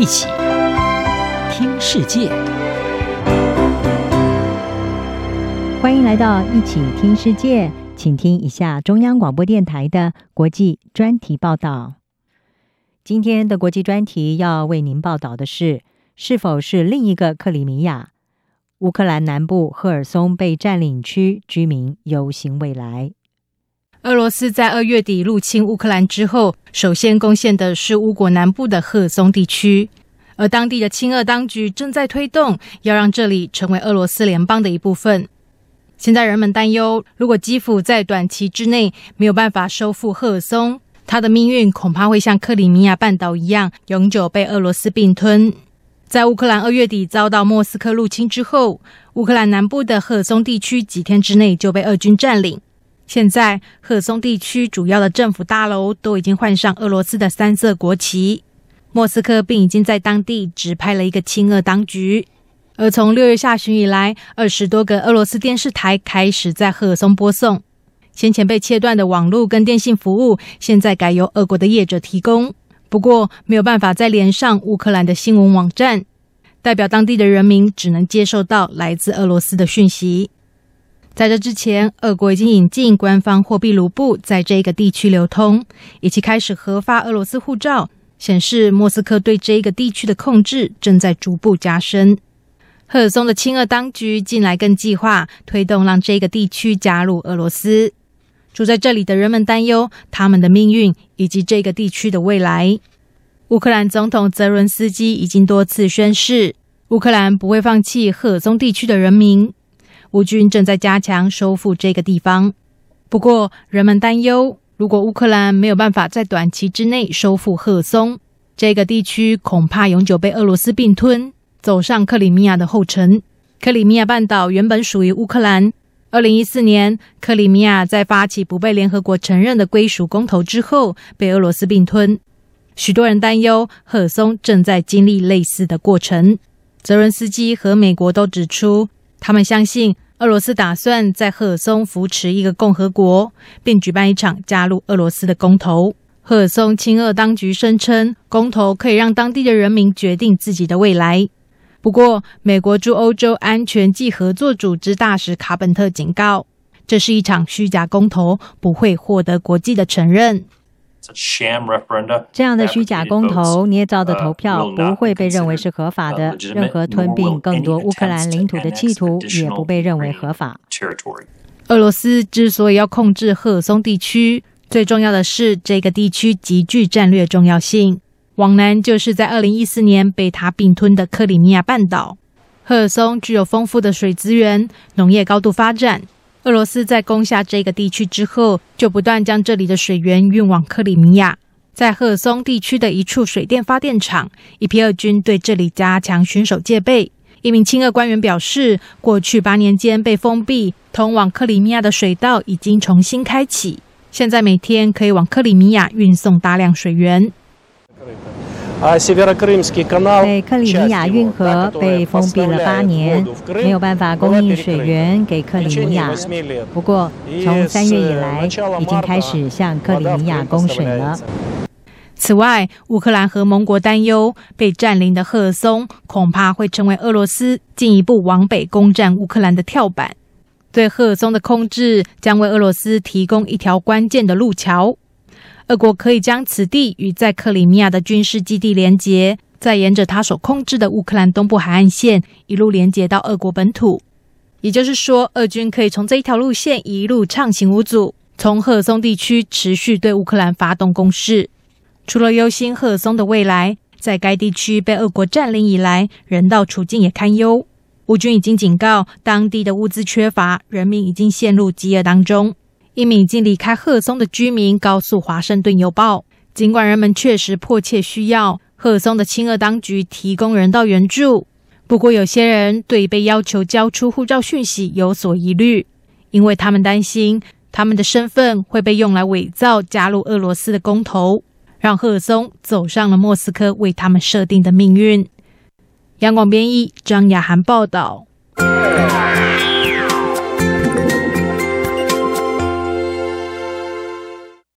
一起听世界，欢迎来到一起听世界，请听一下中央广播电台的国际专题报道。今天的国际专题要为您报道的是，是否是另一个克里米亚？乌克兰南部赫尔松被占领区居民忧心未来。俄罗斯在二月底入侵乌克兰之后，首先攻陷的是乌国南部的赫松地区，而当地的亲俄当局正在推动要让这里成为俄罗斯联邦的一部分。现在人们担忧，如果基辅在短期之内没有办法收复赫松，他的命运恐怕会像克里米亚半岛一样，永久被俄罗斯并吞。在乌克兰二月底遭到莫斯科入侵之后，乌克兰南部的赫松地区几天之内就被俄军占领。现在，赫松地区主要的政府大楼都已经换上俄罗斯的三色国旗。莫斯科并已经在当地指派了一个亲俄当局。而从六月下旬以来，二十多个俄罗斯电视台开始在赫松播送。先前被切断的网络跟电信服务，现在改由俄国的业者提供。不过，没有办法再连上乌克兰的新闻网站，代表当地的人民只能接受到来自俄罗斯的讯息。在这之前，俄国已经引进官方货币卢布在这个地区流通，以及开始核发俄罗斯护照，显示莫斯科对这个地区的控制正在逐步加深。赫尔松的亲俄当局近来更计划推动让这个地区加入俄罗斯。住在这里的人们担忧他们的命运以及这个地区的未来。乌克兰总统泽伦斯基已经多次宣誓，乌克兰不会放弃赫尔松地区的人民。乌军正在加强收复这个地方，不过人们担忧，如果乌克兰没有办法在短期之内收复赫松，这个地区恐怕永久被俄罗斯并吞，走上克里米亚的后尘。克里米亚半岛原本属于乌克兰，二零一四年，克里米亚在发起不被联合国承认的归属公投之后，被俄罗斯并吞。许多人担忧，赫松正在经历类似的过程。泽伦斯基和美国都指出。他们相信俄罗斯打算在赫尔松扶持一个共和国，并举办一场加入俄罗斯的公投。赫尔松亲俄当局声称，公投可以让当地的人民决定自己的未来。不过，美国驻欧洲安全及合作组织大使卡本特警告，这是一场虚假公投，不会获得国际的承认。这样的虚假公投、捏造的投票不会被认为是合法的。任何吞并更多乌克兰领土的企图也不被认为合法。俄罗斯之所以要控制赫尔松地区，最重要的是这个地区极具战略重要性。往南就是在二零一四年被他并吞的克里米亚半岛。赫尔松具有丰富的水资源，农业高度发展。俄罗斯在攻下这个地区之后，就不断将这里的水源运往克里米亚。在赫松地区的一处水电发电厂，一批俄军对这里加强巡守戒备。一名亲俄官员表示，过去八年间被封闭、通往克里米亚的水道已经重新开启，现在每天可以往克里米亚运送大量水源。北克里米亚运河被封闭了八年，没有办法供应水源给克里米亚。不过，从三月以来，已经开始向克里米亚供水了。此外，乌克兰和盟国担忧，被占领的赫尔松恐怕会成为俄罗斯进一步往北攻占乌克兰的跳板。对赫尔松的控制，将为俄罗斯提供一条关键的路桥。俄国可以将此地与在克里米亚的军事基地连接，再沿着他所控制的乌克兰东部海岸线一路连接到俄国本土。也就是说，俄军可以从这一条路线一路畅行无阻，从赫尔松地区持续对乌克兰发动攻势。除了忧心赫尔松的未来，在该地区被俄国占领以来，人道处境也堪忧。乌军已经警告，当地的物资缺乏，人民已经陷入饥饿当中。一名已经离开赫松的居民告诉《华盛顿邮报》，尽管人们确实迫切需要赫松的亲俄当局提供人道援助，不过有些人对被要求交出护照讯息有所疑虑，因为他们担心他们的身份会被用来伪造加入俄罗斯的公投，让赫松走上了莫斯科为他们设定的命运。央广编译张雅涵报道。